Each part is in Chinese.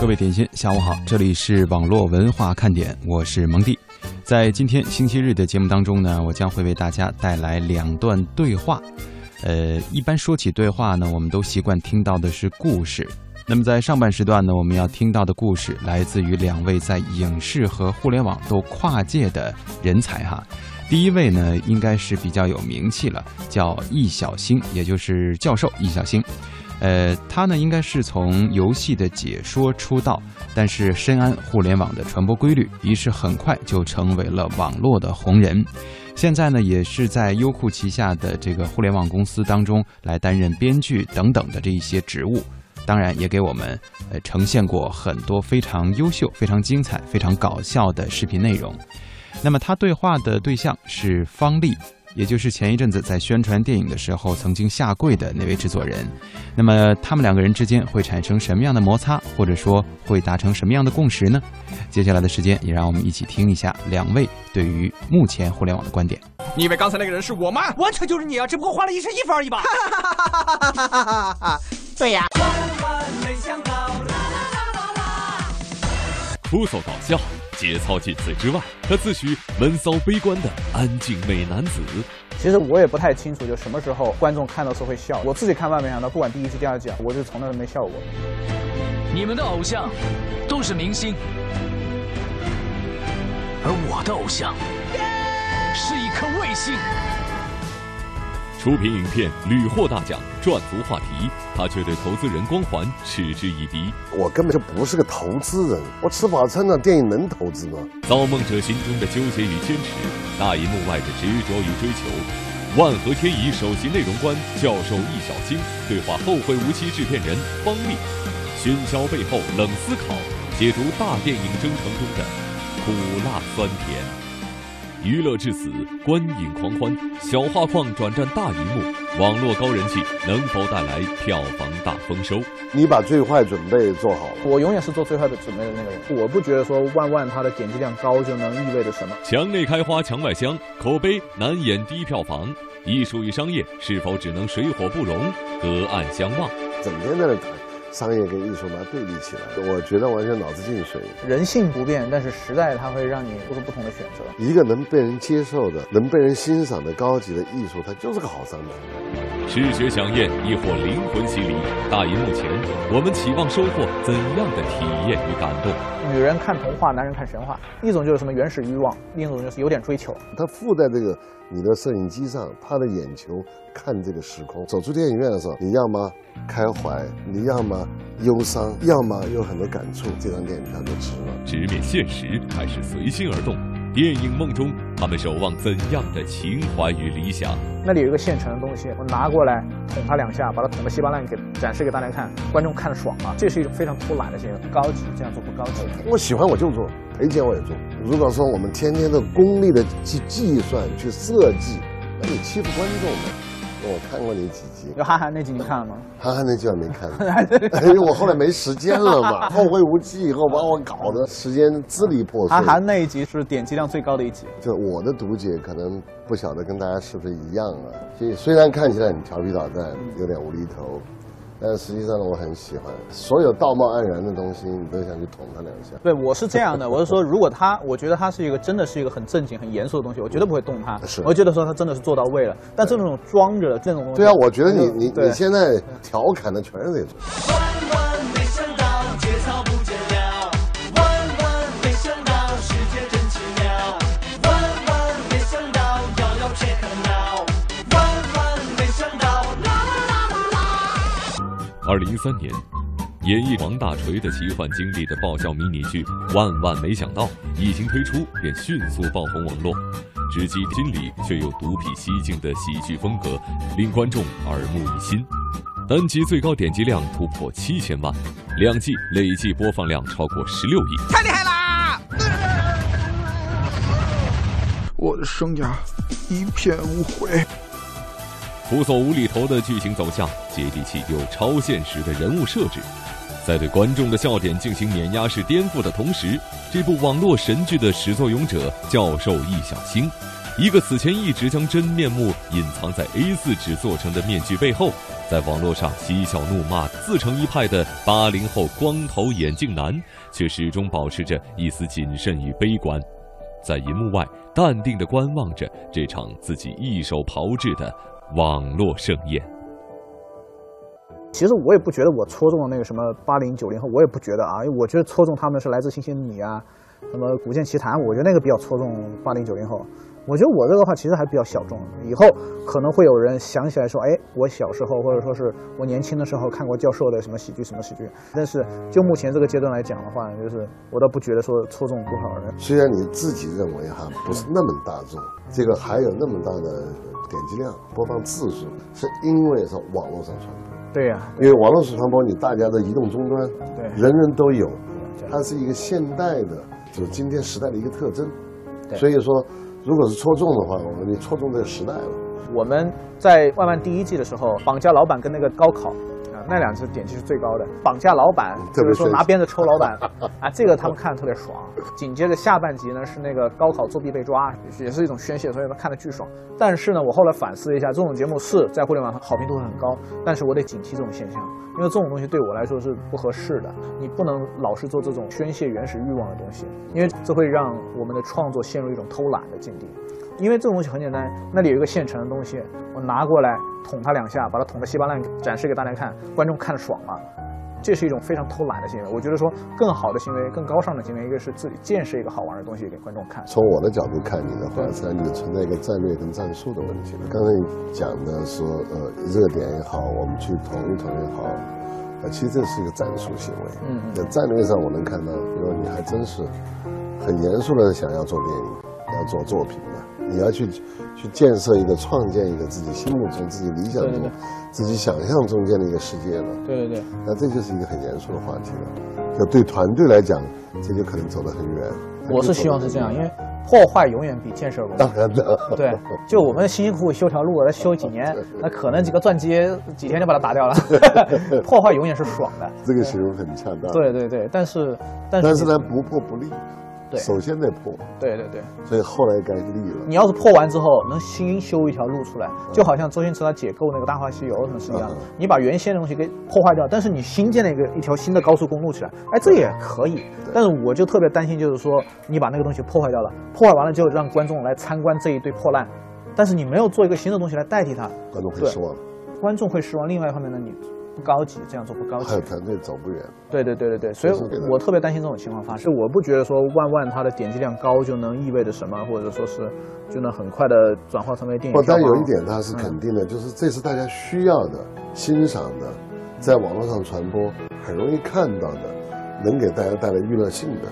各位点心，下午好，这里是网络文化看点，我是蒙蒂。在今天星期日的节目当中呢，我将会为大家带来两段对话。呃，一般说起对话呢，我们都习惯听到的是故事。那么在上半时段呢，我们要听到的故事来自于两位在影视和互联网都跨界的人才哈。第一位呢，应该是比较有名气了，叫易小星，也就是教授易小星。呃，他呢应该是从游戏的解说出道，但是深谙互联网的传播规律，于是很快就成为了网络的红人。现在呢，也是在优酷旗下的这个互联网公司当中来担任编剧等等的这一些职务。当然，也给我们呃呈现过很多非常优秀、非常精彩、非常搞笑的视频内容。那么他对话的对象是方丽。也就是前一阵子在宣传电影的时候曾经下跪的那位制作人，那么他们两个人之间会产生什么样的摩擦，或者说会达成什么样的共识呢？接下来的时间也让我们一起听一下两位对于目前互联网的观点。你以为刚才那个人是我吗？完全就是你啊，只不过换了一身衣服而已吧。对呀。出手搞笑。节操尽此之外，他自诩闷骚悲观的安静美男子。其实我也不太清楚，就什么时候观众看到时候会笑。我自己看万没想到，不管第一季、第二季，我就从来都没笑过。你们的偶像都是明星，而我的偶像是一颗卫星。出品影片屡获大奖，赚足话题，他却对投资人光环嗤之以鼻。我根本就不是个投资人，我吃饱撑的电影能投资吗？造梦者心中的纠结与坚持，大银幕外的执着与追求。万和天宜首席内容官教授易小星对话后会无期制片人方丽，喧嚣背后冷思考，解读大电影征程中的苦辣酸甜。娱乐至死，观影狂欢，小画框转战大荧幕，网络高人气能否带来票房大丰收？你把最坏准备做好了。我永远是做最坏的准备的那个人。我不觉得说万万它的点击量高就能意味着什么。墙内开花墙外香，口碑难掩低票房。艺术与商业是否只能水火不容，隔岸相望？整天在那谈。商业跟艺术把它对立起来，我觉得完全脑子进水。人性不变，但是时代它会让你做出不同的选择。一个能被人接受的、能被人欣赏的高级的艺术，它就是个好商品。视觉响艳亦或灵魂洗礼，大荧幕前我们期望收获怎样的体验与感动？女人看童话，男人看神话。一种就是什么原始欲望，另一种就是有点追求。它附在这个你的摄影机上，他的眼球看这个时空。走出电影院的时候，你要么开怀，你要么忧伤，要么有很多感触，这张电影票就值了。直面现实还是随心而动？电影梦中，他们守望怎样的情怀与理想？那里有一个现成的东西，我拿过来捅他两下，把他捅得稀巴烂，给展示给大家看，观众看得爽吗？这是一种非常偷懒的行为，高级这样做不高级。我喜欢我就做，赔钱我也做。如果说我们天天的功利的去计算、去设计，那你欺负观众的。我看过你几集，有韩寒那集你看了吗？韩寒那集我没看，因为我后来没时间了嘛。后会无期以后把我搞得时间支离破碎。韩寒那一集是点击量最高的一集。就我的读解可能不晓得跟大家是不是一样啊？所以虽然看起来很调皮捣蛋，有点无厘头。但实际上呢，我很喜欢所有道貌岸然的东西，你都想去捅他两下。对，我是这样的，我是说，如果他，我觉得他是一个真的是一个很正经、很严肃的东西，我绝对不会动他。是，我觉得说他真的是做到位了。但这种装着的这种东西，对啊，我觉得你你你现在调侃的全是这种。二零一三年，演绎王大锤的奇幻经历的爆笑迷你剧《万万没想到》一经推出便迅速爆红网络，直击心里却又独辟蹊径的喜剧风格令观众耳目一新，单集最高点击量突破七千万，两季累计播放量超过十六亿，太厉害啦！我的生涯一片无悔。扑朔无厘头的剧情走向，接地气又超现实的人物设置，在对观众的笑点进行碾压式颠覆的同时，这部网络神剧的始作俑者教授易小星，一个此前一直将真面目隐藏在 A 四纸做成的面具背后，在网络上嬉笑怒骂、自成一派的八零后光头眼镜男，却始终保持着一丝谨慎与悲观，在银幕外淡定地观望着这场自己一手炮制的网络盛宴。其实我也不觉得我戳中了那个什么八零九零后，我也不觉得啊，因为我觉得戳中他们是来自星星的你啊，什么古剑奇谭，我觉得那个比较戳中八零九零后。我觉得我这个话其实还比较小众，以后可能会有人想起来说，哎，我小时候或者说是我年轻的时候看过教授的什么喜剧什么喜剧。但是就目前这个阶段来讲的话，就是我倒不觉得说戳中多少人。虽然你自己认为哈不是那么大众，这个还有那么大的点击量、播放次数，是因为是网络上传播。对呀、因为网络上传播，你大家的移动终端，对人人都有，它是一个现代的，就是今天时代的一个特征。对所以说，如果是戳中的话，我们你戳中这个时代了。我们在《万万》第一季的时候，绑架老板跟那个高考，那两次点击是最高的。绑架老板就是说拿鞭子抽老板 啊，这个他们看的特别爽。紧接着下半集呢是那个高考作弊被抓，也是一种宣泄，所以他看的巨爽。但是呢，我后来反思一下，这种节目是在互联网上好评度很高，但是我得警惕这种现象，因为这种东西对我来说是不合适的。你不能老是做这种宣泄原始欲望的东西，因为这会让我们的创作陷入一种偷懒的境地。因为这种东西很简单，那里有一个现成的东西，我拿过来捅它两下，把它捅得稀巴烂，展示给大家看，观众看得爽吗？这是一种非常偷懒的行为。我觉得说更好的行为、更高尚的行为，一个是自己见识一个好玩的东西给观众看。从我的角度看你的话，实际上你存在一个战略跟战术的问题。刚才你讲的说，呃，热点也好，我们去捅一捅也好，呃，其实这是一个战术行为。嗯在战略上，我能看到，比如你还真是很严肃的想要做电影，要做作品了，你要去去建设一个、创建一个自己心目中、自己理想中自己想象中间的一个世界了。对对对，那这就是一个很严肃的话题了。就对团队来讲，这就可能走得很远。我是希望是这样，因为破坏永远比建设容易。当然的，对，就我们辛辛苦苦修条路，再修几年，那可能几个钻机几天就把它打掉了。破坏永远是爽的。这个形容很恰当。对对对，但是但是但是呢，不破不立。对首先得破。对对对，所以后来该立了。你要是破完之后能新修一条路出来，就好像周星驰他解构那个《大话西游》什么是一样的，你把原先的东西给破坏掉，但是你新建了一个一条新的高速公路起来，哎，这也可以。但是我就特别担心，就是说你把那个东西破坏掉了，破坏完了之后让观众来参观这一堆破烂，但是你没有做一个新的东西来代替它，观众会失望，观众会失望。另外一方面呢，你不高级，这样做不高级。团队走不远。对对对对对，所以我特别担心这种情况发生。我不觉得说万万它的点击量高就能意味着什么，或者说是就能很快的转化成为电影不，但有一点它是肯定的，就是这是大家需要的、欣赏的，在网络上传播很容易看到的，能给大家带来娱乐性的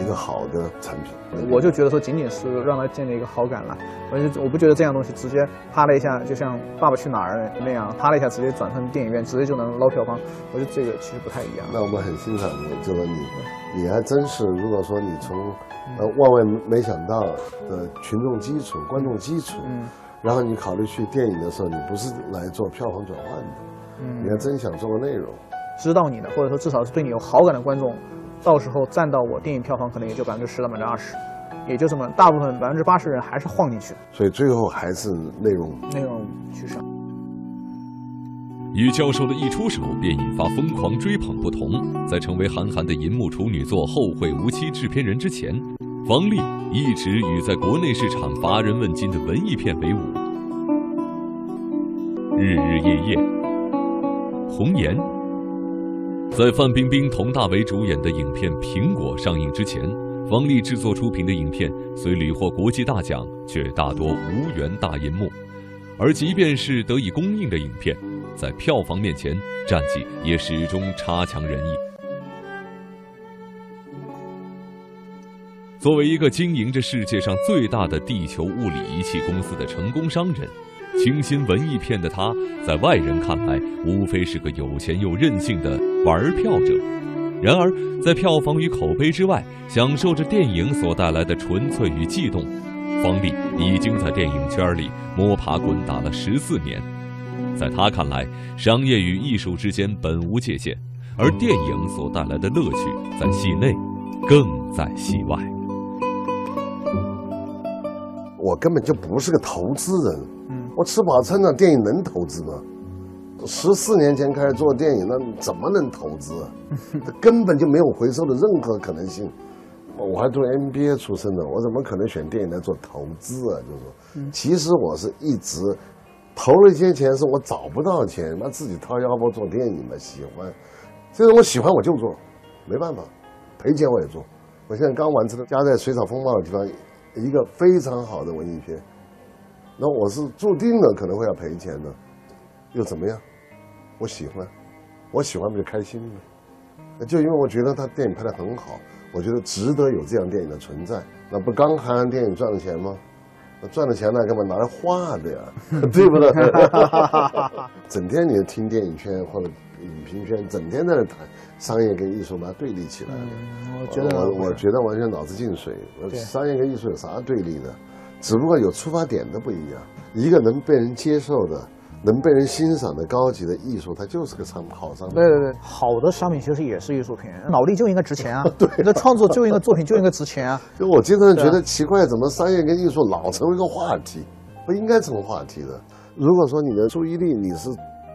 一个好的产品。我就觉得说，仅仅是让他建立一个好感了。我就我不觉得这样东西直接啪了一下，就像《爸爸去哪儿》那样，啪了一下直接转成电影院，直接就能捞票房。我觉得这个其实不太一样。那我们很欣赏你，就是你，你还真是，如果说你从呃万万没想到的群众基础、观众基础，嗯然后你考虑去电影的时候，你不是来做票房转换的，嗯你还真想做个内容。知道你的，或者说至少是对你有好感的观众，到时候占到我电影票房可能也就百分之十到百分之二十，也就这么，大部分百分之八十人还是晃进去，所以最后还是内容内容取胜。与教授的一出手便引发疯狂追捧不同，在成为韩寒的银幕处女作《后会无期》制片人之前，方丽一直与在国内市场乏人问津的文艺片为伍。日日夜夜，红颜。在范冰冰、佟大为主演的影片《苹果》上映之前，方丽制作出品的影片虽屡获国际大奖，却大多无缘大银幕。而即便是得以公映的影片，在票房面前，战绩也始终差强人意。作为一个经营着世界上最大的地球物理仪器公司的成功商人，清新文艺片的他，在外人看来无非是个有钱又任性的玩票者。然而，在票房与口碑之外，享受着电影所带来的纯粹与悸动。方丽已经在电影圈里摸爬滚打了十四年，在他看来，商业与艺术之间本无界限，而电影所带来的乐趣在戏内，更在戏外。我根本就不是个投资人。嗯，我吃饱撑的电影能投资吗？十四年前开始做电影，那怎么能投资？根本就没有回收的任何可能性。我还做 MBA 出身的，我怎么可能选电影来做投资啊？就是说，其实我是一直投了一些钱，是我找不到钱，那自己掏腰包做电影嘛，喜欢。这种我喜欢我就做，没办法，赔钱我也做。我现在刚完成的《家在水草丰茂》的地方，一个非常好的文艺片，那我是注定了可能会要赔钱的，又怎么样？我喜欢，我喜欢不就开心吗？就因为我觉得他电影拍的很好。我觉得值得有这样电影的存在，那不刚看完电影赚了钱吗？那赚了钱那干嘛拿来花的呀？对不对？整天你听电影圈或者影评圈，整天在那谈商业跟艺术，把它对立起来了。我觉得我我觉得完全脑子进水。商业跟艺术有啥对立的？只不过有出发点的不一样，一个能被人接受的。能被人欣赏的高级的艺术，它就是个商好商品。对对对，好的商品其实也是艺术品，脑力就应该值钱啊。对，你的创作就应该作品就应该值钱啊。就我经常觉得奇怪，怎么商业跟艺术老成为一个话题？不应该成为话题的。如果说你的注意力你是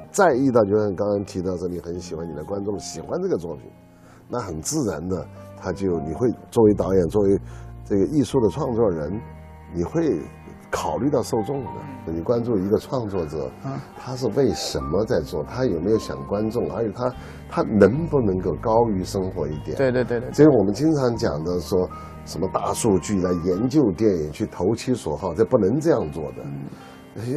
在意到，就像刚刚提到说你很喜欢你的观众喜欢这个作品，那很自然的，他就你会作为导演，作为这个艺术的创作人，你会。考虑到受众的，你关注一个创作者，他是为什么在做？他有没有想观众？而且他他能不能够高于生活一点？对对对对。所以我们经常讲的说什么大数据来研究电影，去投其所好，这不能这样做的。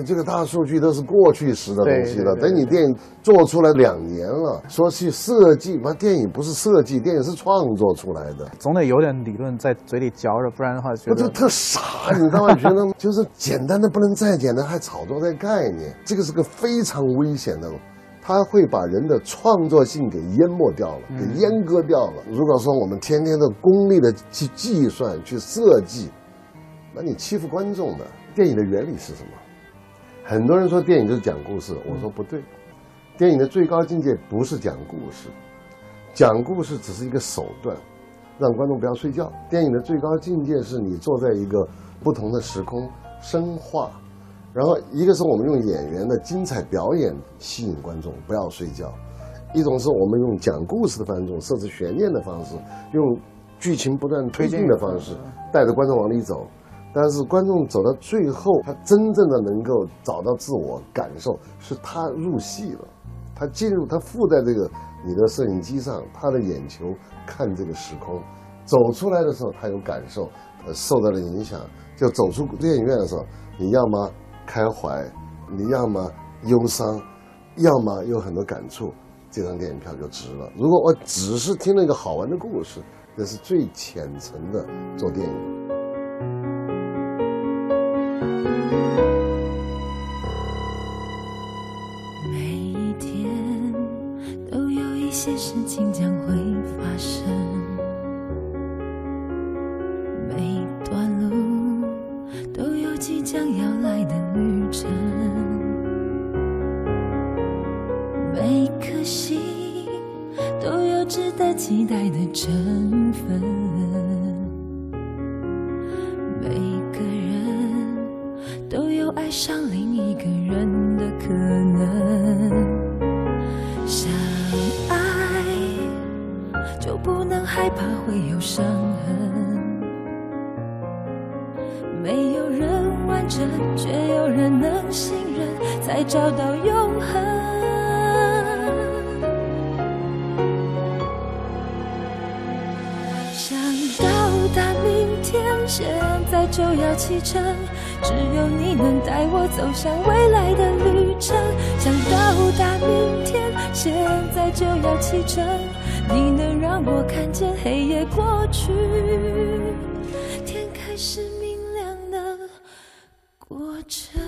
这个大数据都是过去时的东西了。等你电影做出来两年了，说去设计，那电影不是设计，电影是创作出来的。总得有点理论在嘴里嚼着，不然的话，我就特傻。你知道吗？觉得就是简单的不能再简单，还炒作这概念，这个是个非常危险的，它会把人的创作性给淹没掉了，给阉割掉了。如果说我们天天的功利的去计算、去设计，那你欺负观众的。电影的原理是什么？很多人说电影就是讲故事，我说不对，电影的最高境界不是讲故事，讲故事只是一个手段，让观众不要睡觉。电影的最高境界是你坐在一个不同的时空，深化，然后一个是我们用演员的精彩表演吸引观众不要睡觉，一种是我们用讲故事的方式，设置悬念的方式，用剧情不断推进的方式，带着观众往里走。但是观众走到最后，他真正的能够找到自我感受，是他入戏了，他进入，他附在这个你的摄影机上，他的眼球看这个时空，走出来的时候他有感受，呃，受到了影响，就走出电影院的时候，你要么开怀，你要么忧伤，要么有很多感触，这张电影票就值了。如果我只是听了一个好玩的故事，那是最浅层的做电影。每一天都有一些事情将会发生每段路都有即将要来的旅程每颗心都有值得期待的成分。害怕会有伤痕。没有人完整却有人能信任才找到永恒想到达明天现在就要启程。只有你能带我走向未来的旅程。想到达明天现在就要启程。你能让我看见黑夜过去天开始明亮的过程。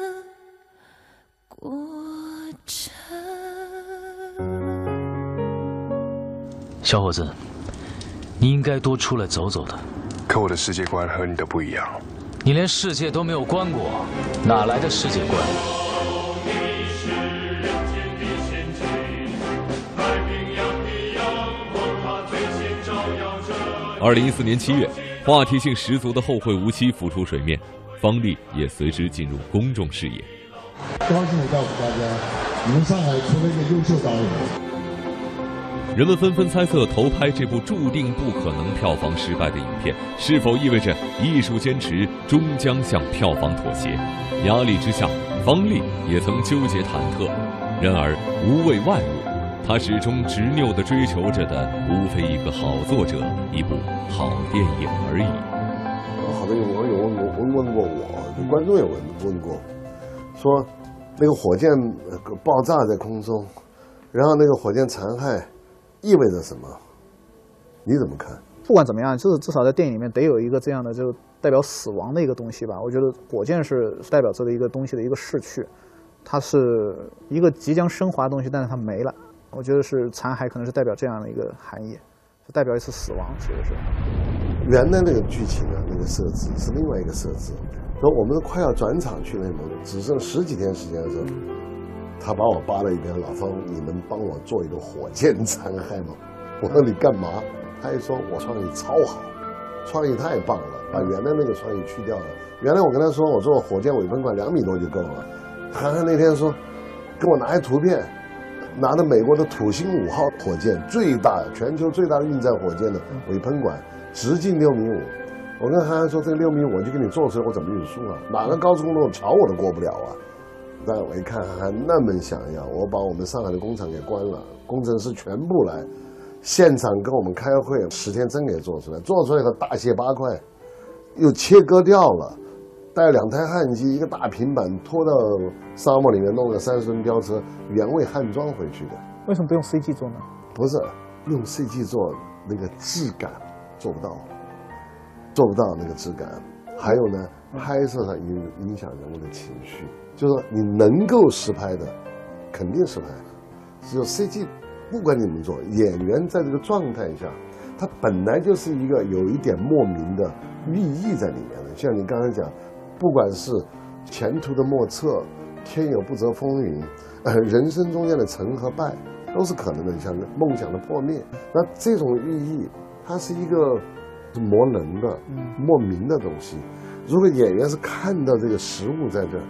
小伙子，你应该多出来走走的。可我的世界观和你的不一样。你连世界都没有观过，哪来的世界观？二零一四年七月，话题性十足的《后会无期》浮出水面。方力也随之进入公众视野。高兴的告诉大家，你们上海出了一个优秀导演。人们纷纷猜测，投拍这部注定不可能票房失败的影片，是否意味着艺术坚持终将向票房妥协？压力之下，方力也曾纠结忐忑。然而，无畏万物，他始终执拗地追求着的，无非一个好作者，一部好电影而已。好多有网友问过，问问过我，观众也问问过，说那个火箭爆炸在空中，然后那个火箭残骸意味着什么？你怎么看？不管怎么样，就是至少在电影里面得有一个这样的，就代表死亡的一个东西吧。我觉得火箭是代表这个一个东西的一个逝去，它是一个即将升华的东西，但是它没了。我觉得是残骸，可能是代表这样的一个含义，是代表一次死亡，其实是。原来那个剧情啊，那个设置是另外一个设置。说我们快要转场去内蒙，只剩十几天时间的时候，他把我扒了一边，老方，你能帮我做一个火箭残骸吗？我说你干嘛？他一说，我创意超好，创意太棒了，把原来那个创意去掉了。原来我跟他说，我做火箭尾喷管两米多就够了。他那天说，给我拿一图片，拿着美国的土星五号火箭，最大全球最大的运载火箭的尾喷管。直径六米五，我跟韩寒说这个六米我就给你做出来，我怎么运输啊？哪个高速公路桥我都过不了啊！但我一看韩寒那么想要，我把我们上海的工厂给关了，工程师全部来，现场跟我们开会，十天真给做出来，做出来以后大卸八块，又切割掉了，带两台焊机，一个大平板拖到沙漠里面弄个三十吨吊车，原位焊装回去的。为什么不用 CG 做呢？不是用 CG 做那个质感。做不到，做不到那个质感。还有呢，拍摄上影影响人物的情绪，就是说你能够实拍的，肯定实拍。只有 CG，不管你怎么做，演员在这个状态下，他本来就是一个有一点莫名的寓意在里面的。像你刚才讲，不管是前途的莫测，天有不测风云，呃，人生中间的成和败都是可能的，像梦想的破灭，那这种寓意。它是一个磨人的、莫名的东西。如果演员是看到这个食物在这儿，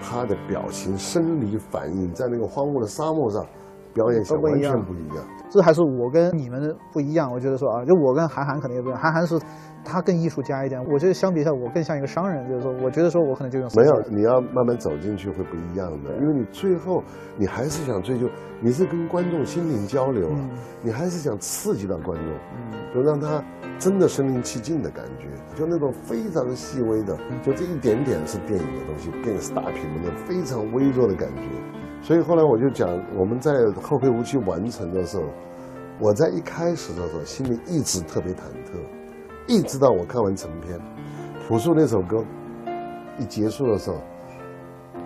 他的表情、生理反应在那个荒芜的沙漠上表演起来完全不一样。这还是我跟你们不一样。我觉得说啊，就我跟韩寒可能也不一样。韩寒是，他更艺术家一点。我觉得相比下，我更像一个商人。就是说，我觉得说我可能就用没有，你要慢慢走进去会不一样的，因为你最后你还是想追求，你是跟观众心灵交流啊，你还是想刺激到观众，就让他真的身临其境的感觉，就那种非常细微的，就这一点点是电影的东西，电影是大屏幕的非常微弱的感觉。所以后来我就讲，我们在《后会无期》完成的时候，我在一开始的时候心里一直特别忐忑，一直到我看完成片，《朴树》那首歌一结束的时候，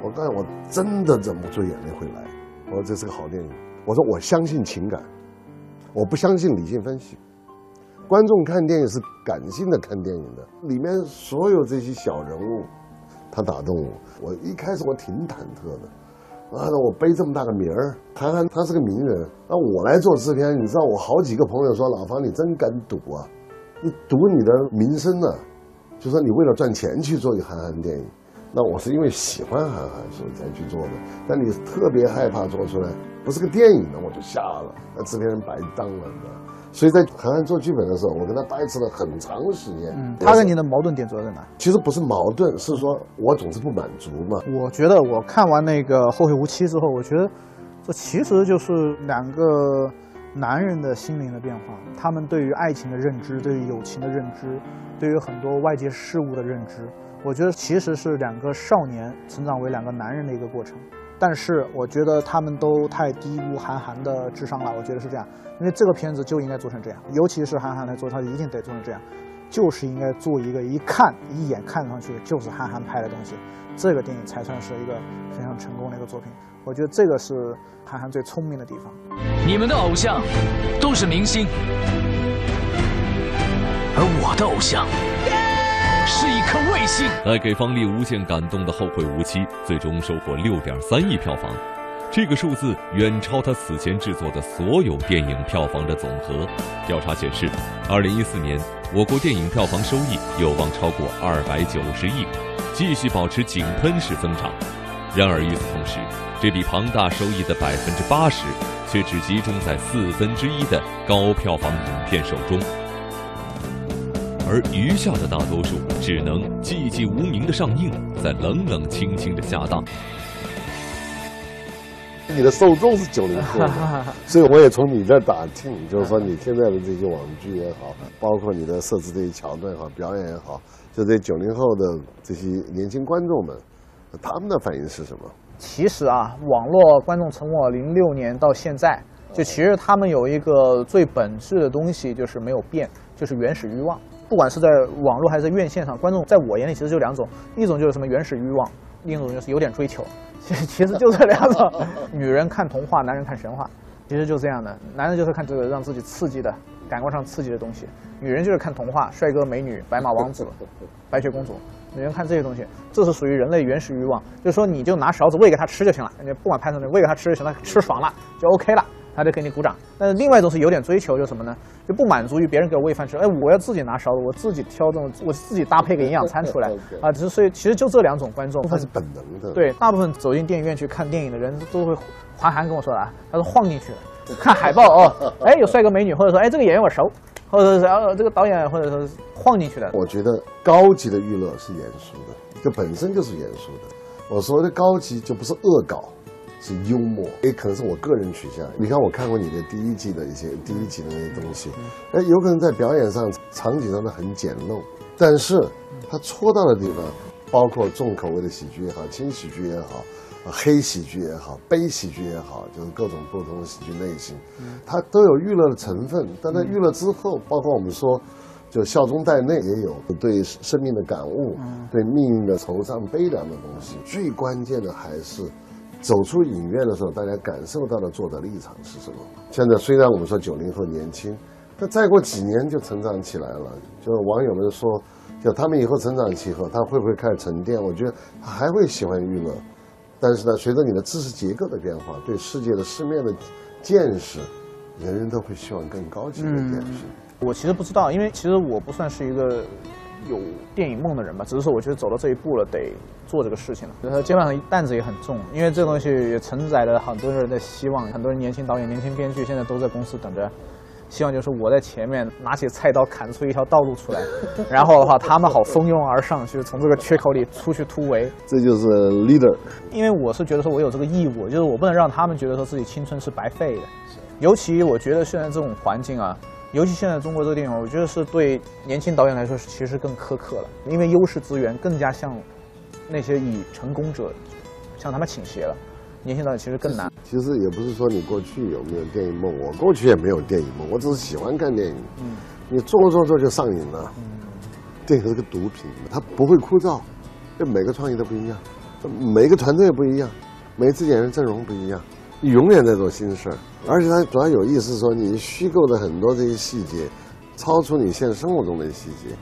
我告诉我真的忍不住眼泪会来。我说这是个好电影。我说我相信情感，我不相信理性分析。观众看电影是感性的看电影的，里面所有这些小人物，他打动我。我一开始我挺忐忑的。啊，我背这么大个名儿，韩寒他是个名人，那我来做制片，你知道我好几个朋友说，老方你真敢赌啊，你赌你的名声呢，就说你为了赚钱去做一个韩寒电影，那我是因为喜欢韩寒所以才去做的，但你特别害怕做出来不是个电影呢，我就下了，那制片人白当了，你知道。所以在韩寒做剧本的时候，我跟他掰扯了很长时间。嗯，他跟你的矛盾点主要在哪？其实不是矛盾，是说我总是不满足嘛。我觉得我看完那个《后会无期》之后，我觉得这其实就是两个男人的心灵的变化，他们对于爱情的认知，对于友情的认知，对于很多外界事物的认知，我觉得其实是两个少年成长为两个男人的一个过程。但是我觉得他们都太低估韩寒的智商了，我觉得是这样。因为这个片子就应该做成这样，尤其是韩寒来做，他一定得做成这样，就是应该做一个一看一眼看上去就是韩寒拍的东西，这个电影才算是一个非常成功的一个作品。我觉得这个是韩寒最聪明的地方。你们的偶像都是明星，而我的偶像是一颗卫星。带给方力无限感动的《后会无期》，最终收获六点三亿票房。这个数字远超他此前制作的所有电影票房的总和。调查显示，二零一四年我国电影票房收益有望超过二百九十亿，继续保持井喷式增长。然而与此同时，这笔庞大收益的百分之八十却只集中在四分之一的高票房影片手中，而余下的大多数只能寂寂无名的上映，在冷冷清清的下档。你的受众是九零后，所以我也从你这打听，就是说你现在的这些网剧也好，包括你的设置这些桥段也好，表演也好，就这九零后的这些年轻观众们，他们的反应是什么？其实啊，网络观众从我零六年到现在，就其实他们有一个最本质的东西就是没有变，就是原始欲望。不管是在网络还是院线上，观众在我眼里其实就两种，一种就是什么原始欲望，另一种就是有点追求。其实其实就这两种，女人看童话，男人看神话，其实就是这样的。男人就是看这个让自己刺激的感官上刺激的东西，女人就是看童话，帅哥美女、白马王子、白雪公主。女人看这些东西，这是属于人类原始欲望。就是说，你就拿勺子喂给他吃就行了，你不管拍什么，喂给他吃就行了，吃爽了就 OK 了。他就给你鼓掌。但是另外一种是有点追求，就是什么呢？就不满足于别人给我喂饭吃，哎，我要自己拿勺子，我自己挑这种，我自己搭配个营养餐出来 啊。只是所以其实就这两种观众，他是本能的。对，大部分走进电影院去看电影的人都会，韩寒跟我说的啊，他说晃进去了，看海报哦，哎，有帅哥美女，或者说哎这个演员我熟，或者是呃这个导演，或者说晃进去的。我觉得高级的娱乐是严肃的，就本身就是严肃的。我说的高级就不是恶搞。是幽默，也可能是我个人取向。你看，我看过你的第一季的一些第一集的那些东西，哎，有可能在表演上、场景上的很简陋，但是他戳到的地方，包括重口味的喜剧也好，轻喜剧也好，黑喜剧也好，悲喜剧也好，就是各种不同的喜剧类型，它都有娱乐的成分。但在娱乐之后，包括我们说，就笑中带泪，也有对生命的感悟，对命运的惆怅悲凉的东西。最关键的还是。走出影院的时候，大家感受到的作者立场是什么？现在虽然我们说九零后年轻，但再过几年就成长起来了。就是网友们说，就他们以后成长起后，他会不会开始沉淀？我觉得他还会喜欢娱乐，但是呢，随着你的知识结构的变化，对世界的世面的见识，人人都会希望更高级的电视。我其实不知道，因为其实我不算是一个有电影梦的人吧，只是说我觉得走到这一步了，得做这个事情了。然后肩膀上担子也很重，因为这东西也承载了很多人的希望，很多人年轻导演、年轻编剧现在都在公司等着。希望就是我在前面拿起菜刀砍出一条道路出来，然后的话他们好蜂拥而上，去从这个缺口里出去突围。这就是 leader。因为我是觉得说我有这个义务，就是我不能让他们觉得说自己青春是白费的。尤其我觉得现在这种环境啊，尤其现在中国这个电影，我觉得是对年轻导演来说其实更苛刻了，因为优势资源更加向那些以成功者向他们倾斜了。年轻导演其实更难。其实也不是说你过去有没有电影梦，我过去也没有电影梦，我只是喜欢看电影。嗯，你做做做就上瘾了。嗯，电影是个毒品，它不会枯燥，这每个创意都不一样，每个团队不一样，每次演员阵容不一样，你永远在做新事儿。而且它主要有意思，说你虚构的很多这些细节，超出你现实生活中的细节，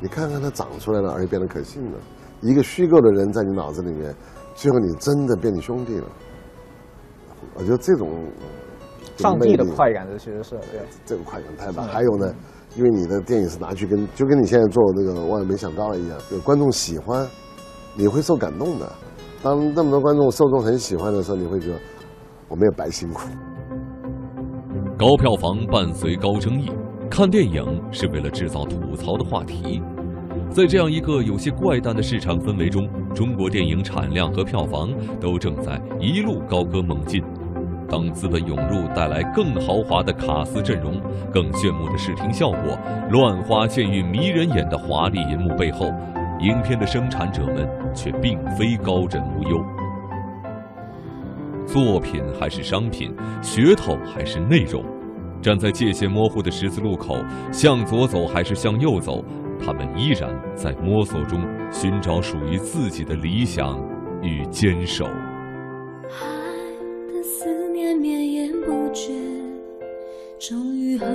你看看它长出来了，而且变得可信了。一个虚构的人在你脑子里面，最后你真的变你兄弟了。我觉得这种上帝的快感，这其实是对这个快感太大。还有呢，因为你的电影是拿去跟，就跟你现在做那个万万没想到一样，有观众喜欢，你会受感动的。当那么多观众受众很喜欢的时候，你会觉得我没有白辛苦。高票房伴随高争议，看电影是为了制造吐槽的话题。在这样一个有些怪诞的市场氛围中，中国电影产量和票房都正在一路高歌猛进。当资本涌入带来更豪华的卡司阵容、更炫目的视听效果、乱花渐欲迷人眼的华丽银幕背后，影片的生产者们却并非高枕无忧。作品还是商品，噱头还是内容，站在界限模糊的十字路口，向左走还是向右走？他们依然在摸索中寻找属于自己的理想与坚守。爱的思念绵延不绝，终于和。